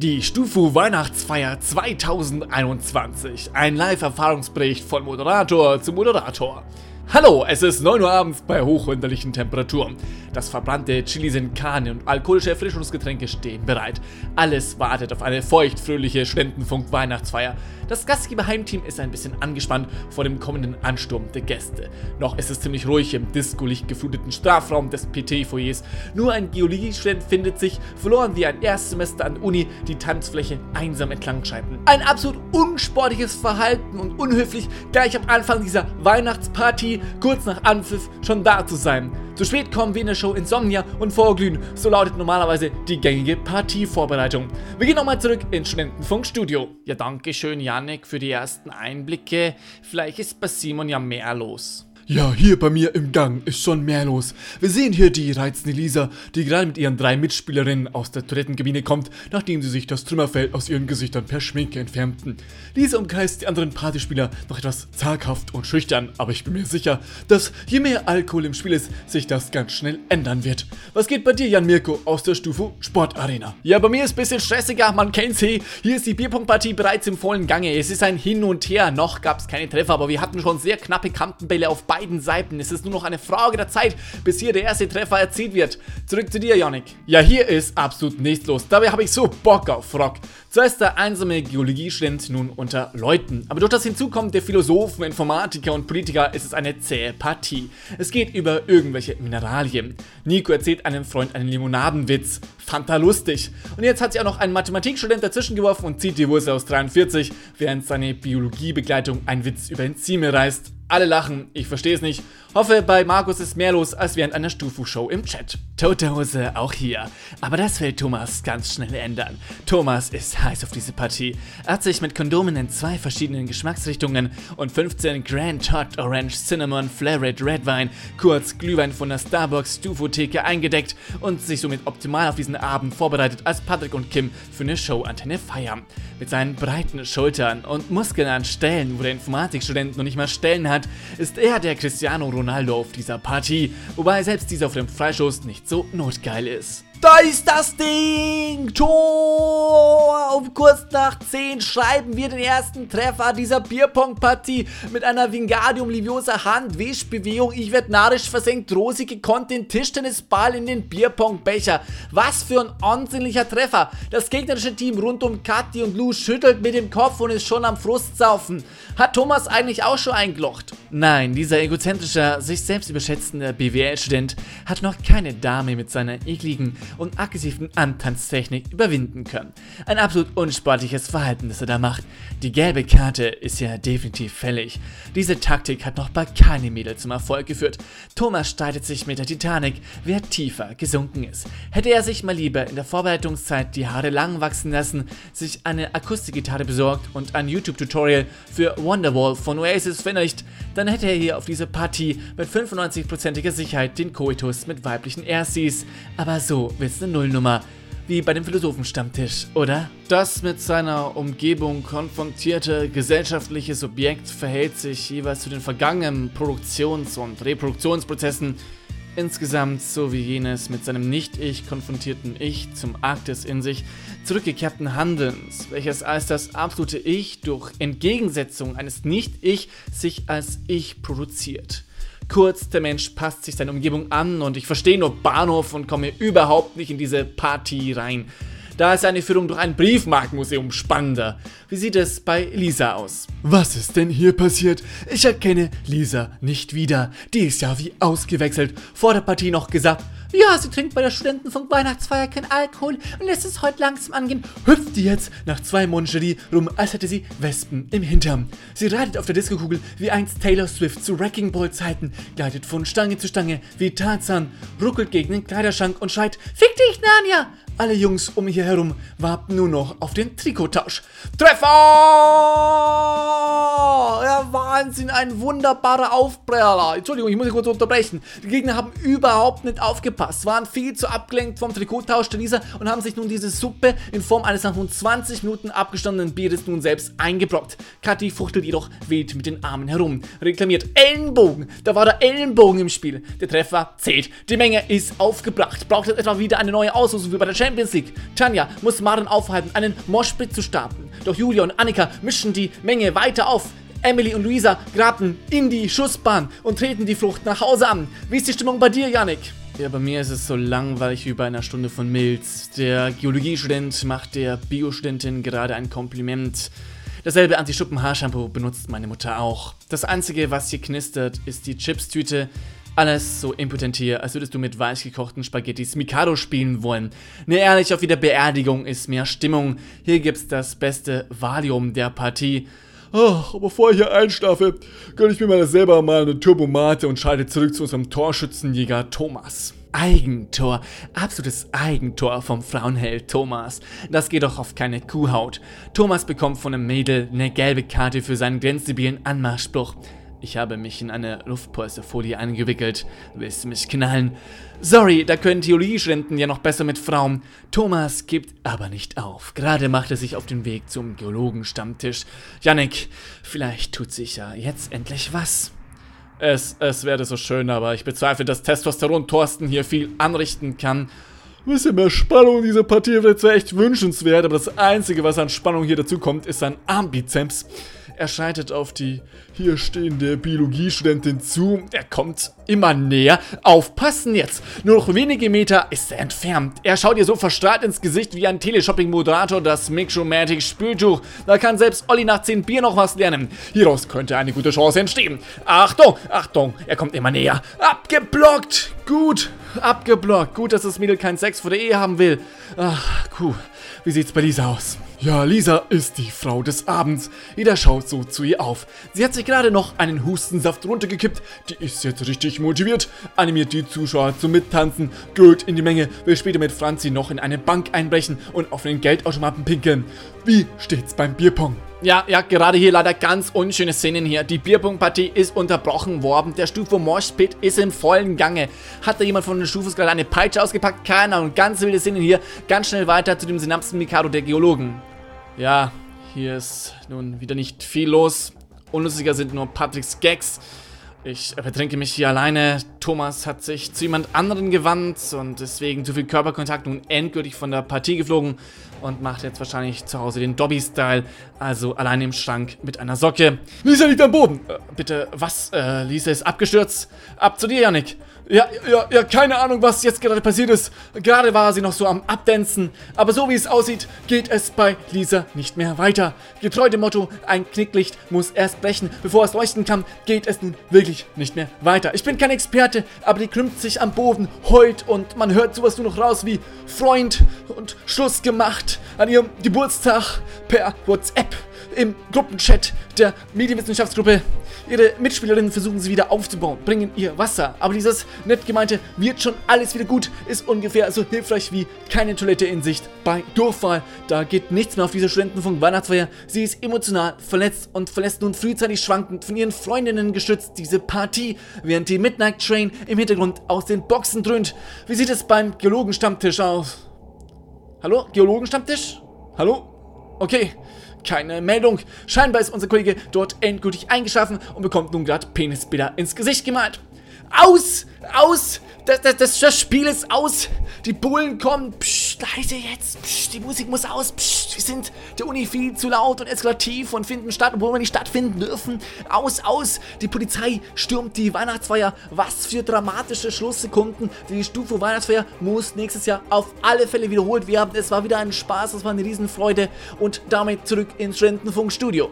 Die Stufu Weihnachtsfeier 2021. Ein Live-Erfahrungsbericht von Moderator zu Moderator. Hallo, es ist 9 Uhr abends bei hochwinterlichen Temperaturen. Das verbrannte Chili sind Kahne und alkoholische Erfrischungsgetränke stehen bereit. Alles wartet auf eine feuchtfröhliche Studentenfunk-Weihnachtsfeier. Das Gastgeber-Heimteam ist ein bisschen angespannt vor dem kommenden Ansturm der Gäste. Noch ist es ziemlich ruhig im Disco-Licht gefluteten Strafraum des PT-Foyers. Nur ein Geologiestudent findet sich, verloren wie ein Erstsemester an Uni, die Tanzfläche einsam entlang schreiten. Ein absolut unsportliches Verhalten und unhöflich, gleich am Anfang dieser Weihnachtsparty, kurz nach Anpfiff, schon da zu sein. Zu spät kommen wir in der Show Insomnia und Vorglühen, so lautet normalerweise die gängige Partievorbereitung. Wir gehen nochmal zurück ins Studentenfunkstudio. Ja, danke schön, Janik, für die ersten Einblicke. Vielleicht ist bei Simon ja mehr los. Ja, hier bei mir im Gang ist schon mehr los. Wir sehen hier die reizende Lisa, die gerade mit ihren drei Mitspielerinnen aus der Toilettenkabine kommt, nachdem sie sich das Trümmerfeld aus ihren Gesichtern per Schminke entfernten. Lisa umkreist die anderen Partyspieler noch etwas zaghaft und schüchtern, aber ich bin mir sicher, dass je mehr Alkohol im Spiel ist, sich das ganz schnell ändern wird. Was geht bei dir, Jan Mirko, aus der Stufu Sportarena? Ja, bei mir ist ein bisschen stressiger, man kennt's eh. Hier ist die Bierpunktpartie bereits im vollen Gange. Es ist ein Hin und Her. Noch gab's keine Treffer, aber wir hatten schon sehr knappe Kantenbälle auf beiden beiden Seiten. Es ist nur noch eine Frage der Zeit, bis hier der erste Treffer erzielt wird. Zurück zu dir, Yannick. Ja, hier ist absolut nichts los. Dabei habe ich so Bock auf Rock. Zuerst der einsame Geologiestudent nun unter Leuten. Aber durch das Hinzukommen der Philosophen, Informatiker und Politiker ist es eine zähe Partie. Es geht über irgendwelche Mineralien. Nico erzählt einem Freund einen Limonadenwitz. Fanta lustig. Und jetzt hat sich auch noch ein Mathematikstudent dazwischen geworfen und zieht die Wurzel aus 43, während seine Biologiebegleitung einen Witz über Enzyme reißt. Alle lachen, ich verstehe es nicht. Hoffe, bei Markus ist mehr los als während einer Stufu-Show im Chat. Tote Hose auch hier. Aber das will Thomas ganz schnell ändern. Thomas ist heiß auf diese Partie. Er hat sich mit Kondomen in zwei verschiedenen Geschmacksrichtungen und 15 Grand Hot Orange Cinnamon Flared Red Wine, kurz Glühwein von der Starbucks Stufu-Theke eingedeckt und sich somit optimal auf diesen Abend vorbereitet, als Patrick und Kim für eine Show-Antenne feiern. Mit seinen breiten Schultern und Muskeln an Stellen, wo der Informatikstudent noch nicht mal Stellen hat, ist er der Cristiano Ronaldo auf dieser Party, wobei selbst dieser auf dem Freischuss nicht so notgeil ist. Da ist das Ding! Tor! Um kurz nach 10 schreiben wir den ersten Treffer dieser Bierpong-Partie mit einer Vingadium Liviosa Handwischbewegung. Ich werde narisch versenkt. Rosi gekonnt den Tischtennisball in den Bierpong-Becher. Was für ein ansehnlicher Treffer. Das gegnerische Team rund um Kathi und Lou schüttelt mit dem Kopf und ist schon am Frustsaufen. Hat Thomas eigentlich auch schon eingelocht? Nein, dieser egozentrische, sich selbst überschätzende BWL-Student hat noch keine Dame mit seiner ekligen und aggressiven Antanztechnik überwinden können. Ein absolut unsportliches Verhalten, das er da macht. Die gelbe Karte ist ja definitiv fällig. Diese Taktik hat noch bei keinem Mädel zum Erfolg geführt. Thomas streitet sich mit der Titanic, wer tiefer gesunken ist. Hätte er sich mal lieber in der Vorbereitungszeit die Haare lang wachsen lassen, sich eine Akustikgitarre besorgt und ein YouTube-Tutorial für Wonderwall von Oasis verinnerlicht, dann hätte er hier auf diese Partie mit 95%iger Sicherheit den Koitus mit weiblichen Erstis. Aber so wird's eine Nullnummer. Wie bei dem Philosophenstammtisch, oder? Das mit seiner Umgebung konfrontierte gesellschaftliche Subjekt verhält sich jeweils zu den vergangenen Produktions- und Reproduktionsprozessen insgesamt so wie jenes mit seinem Nicht-Ich konfrontierten Ich zum Akt des in sich zurückgekehrten Handelns, welches als das absolute Ich durch Entgegensetzung eines Nicht-Ich sich als Ich produziert. Kurz, der Mensch passt sich seiner Umgebung an und ich verstehe nur Bahnhof und komme überhaupt nicht in diese Party rein. Da ist eine Führung durch ein Briefmarkenmuseum spannender. Wie sieht es bei Lisa aus? Was ist denn hier passiert? Ich erkenne Lisa nicht wieder. Die ist ja wie ausgewechselt. Vor der Partie noch gesagt, ja, sie trinkt bei der Studentenfunk Weihnachtsfeier kein Alkohol und lässt es heute langsam angehen. Hüpft die jetzt nach zwei Moncherie rum, als hätte sie Wespen im Hintern. Sie reitet auf der Diskokugel wie einst Taylor Swift zu Wrecking Ball Zeiten, gleitet von Stange zu Stange wie Tarzan, ruckelt gegen den Kleiderschrank und schreit, Fick dich, Narnia! Alle Jungs um hier herum warten nur noch auf den Trikottausch. Treffer! Ja, Wahnsinn, ein wunderbarer Aufpreller. Entschuldigung, ich muss kurz unterbrechen. Die Gegner haben überhaupt nicht aufgepasst, waren viel zu abgelenkt vom Trikottausch der Lisa und haben sich nun diese Suppe in Form eines nach nun 20 Minuten abgestandenen Bieres nun selbst eingebrockt. Kathi fuchtelt jedoch wild mit den Armen herum, reklamiert Ellenbogen. Da war der Ellenbogen im Spiel. Der Treffer zählt. Die Menge ist aufgebracht. Braucht jetzt etwa wieder eine neue Auslosung wie bei der Champions League. Tanja muss Maren aufhalten, einen Moshpit zu starten. Doch Julia und Annika mischen die Menge weiter auf. Emily und Luisa graben in die Schussbahn und treten die Flucht nach Hause an. Wie ist die Stimmung bei dir, Yannick? Ja, bei mir ist es so langweilig wie bei einer Stunde von Milz. Der Geologiestudent macht der Biostudentin gerade ein Kompliment. Dasselbe Anti-Schuppen-Haarshampoo benutzt meine Mutter auch. Das einzige, was hier knistert, ist die Chipstüte. Alles so impotent hier, als würdest du mit weiß gekochten Spaghettis Mikado spielen wollen. Ne, ehrlich, auf jeder Beerdigung ist mehr Stimmung. Hier gibt's das beste Valium der Partie. Aber bevor ich hier einschlafe, gönne ich mir mal selber mal eine Turbomate und schalte zurück zu unserem Torschützenjäger Thomas. Eigentor, absolutes Eigentor vom Frauenheld Thomas. Das geht doch auf keine Kuhhaut. Thomas bekommt von einem Mädel eine gelbe Karte für seinen grenzdebilen Anmachspruch. Ich habe mich in eine Luftpolsterfolie eingewickelt. Willst du mich knallen? Sorry, da können Theologiestudenten ja noch besser mit Frauen. Thomas gibt aber nicht auf. Gerade macht er sich auf den Weg zum Geologenstammtisch. Yannick, vielleicht tut sich ja jetzt endlich was. Es, es wäre so schön, aber ich bezweifle, dass Testosteron Thorsten hier viel anrichten kann. Ein bisschen mehr Spannung in dieser Partie wäre zwar echt wünschenswert, aber das Einzige, was an Spannung hier dazu kommt, ist sein Armbizeps. Er schreitet auf die hier stehende Biologiestudentin zu. Er kommt immer näher. Aufpassen jetzt! Nur noch wenige Meter ist er entfernt. Er schaut ihr so verstrahlt ins Gesicht wie ein Teleshopping-Moderator das Mixomatic Spültuch. Da kann selbst Olli nach 10 Bier noch was lernen. Hieraus könnte eine gute Chance entstehen. Achtung, Achtung, er kommt immer näher. Abgeblockt! Gut, abgeblockt. Gut, dass das Mädel keinen Sex vor der Ehe haben will. Ach, cool. Wie sieht's bei Lisa aus? Ja, Lisa ist die Frau des Abends. Jeder schaut so zu ihr auf. Sie hat sich gerade noch einen Hustensaft runtergekippt. Die ist jetzt richtig motiviert, animiert die Zuschauer zum Mittanzen, gehört in die Menge, will später mit Franzi noch in eine Bank einbrechen und auf den Geldautomaten pinkeln. Wie steht's beim Bierpong? Ja, ja, gerade hier leider ganz unschöne Szenen hier. Die Bierpunktpartie ist unterbrochen worden. Der Stufe Moshpit ist im vollen Gange. Hat da jemand von den Stufus gerade eine Peitsche ausgepackt? Keine Ahnung. Ganz wilde Szenen hier. Ganz schnell weiter zu dem Synapsen-Mikado der Geologen. Ja, hier ist nun wieder nicht viel los. Unlustiger sind nur Patricks Gags. Ich betrinke mich hier alleine. Thomas hat sich zu jemand anderen gewandt und deswegen zu viel Körperkontakt nun endgültig von der Partie geflogen und macht jetzt wahrscheinlich zu Hause den Dobby-Style, also alleine im Schrank mit einer Socke. Lisa liegt am Boden. Äh, bitte, was? Äh, Lisa ist abgestürzt. Ab zu dir, Yannick. Ja, ja, ja, keine Ahnung, was jetzt gerade passiert ist. Gerade war sie noch so am Abdancen. Aber so wie es aussieht, geht es bei Lisa nicht mehr weiter. Getreu dem Motto, ein Knicklicht muss erst brechen, bevor es leuchten kann, geht es nun wirklich nicht mehr weiter. Ich bin kein Experte, aber die krümmt sich am Boden, heult und man hört sowas nur noch raus wie Freund und Schluss gemacht an ihrem Geburtstag per WhatsApp im Gruppenchat der Medienwissenschaftsgruppe. Ihre Mitspielerinnen versuchen sie wieder aufzubauen, bringen ihr Wasser. Aber dieses nett gemeinte, wird schon alles wieder gut, ist ungefähr so hilfreich wie keine Toilette in Sicht bei Durchfall. Da geht nichts mehr auf diese Studentenfunk Weihnachtsfeier. Sie ist emotional verletzt und verlässt nun frühzeitig schwankend von ihren Freundinnen gestützt diese Partie, während die Midnight Train im Hintergrund aus den Boxen dröhnt. Wie sieht es beim Geologenstammtisch aus? Hallo? Geologenstammtisch? Hallo? Okay. Keine Meldung. Scheinbar ist unser Kollege dort endgültig eingeschlafen und bekommt nun gerade Penisbilder ins Gesicht gemalt. Aus! Aus! Das, das, das, Spiel ist aus! Die Bullen kommen! Psst, leise jetzt! Psst, die Musik muss aus! Psst, wir sind der Uni viel zu laut und eskalativ und finden statt, obwohl wir nicht stattfinden dürfen. Aus, aus! Die Polizei stürmt die Weihnachtsfeier. Was für dramatische Schlusssekunden. Die Stufe Weihnachtsfeier muss nächstes Jahr auf alle Fälle wiederholt werden. Es war wieder ein Spaß, es war eine Riesenfreude und damit zurück ins Studentenfunkstudio.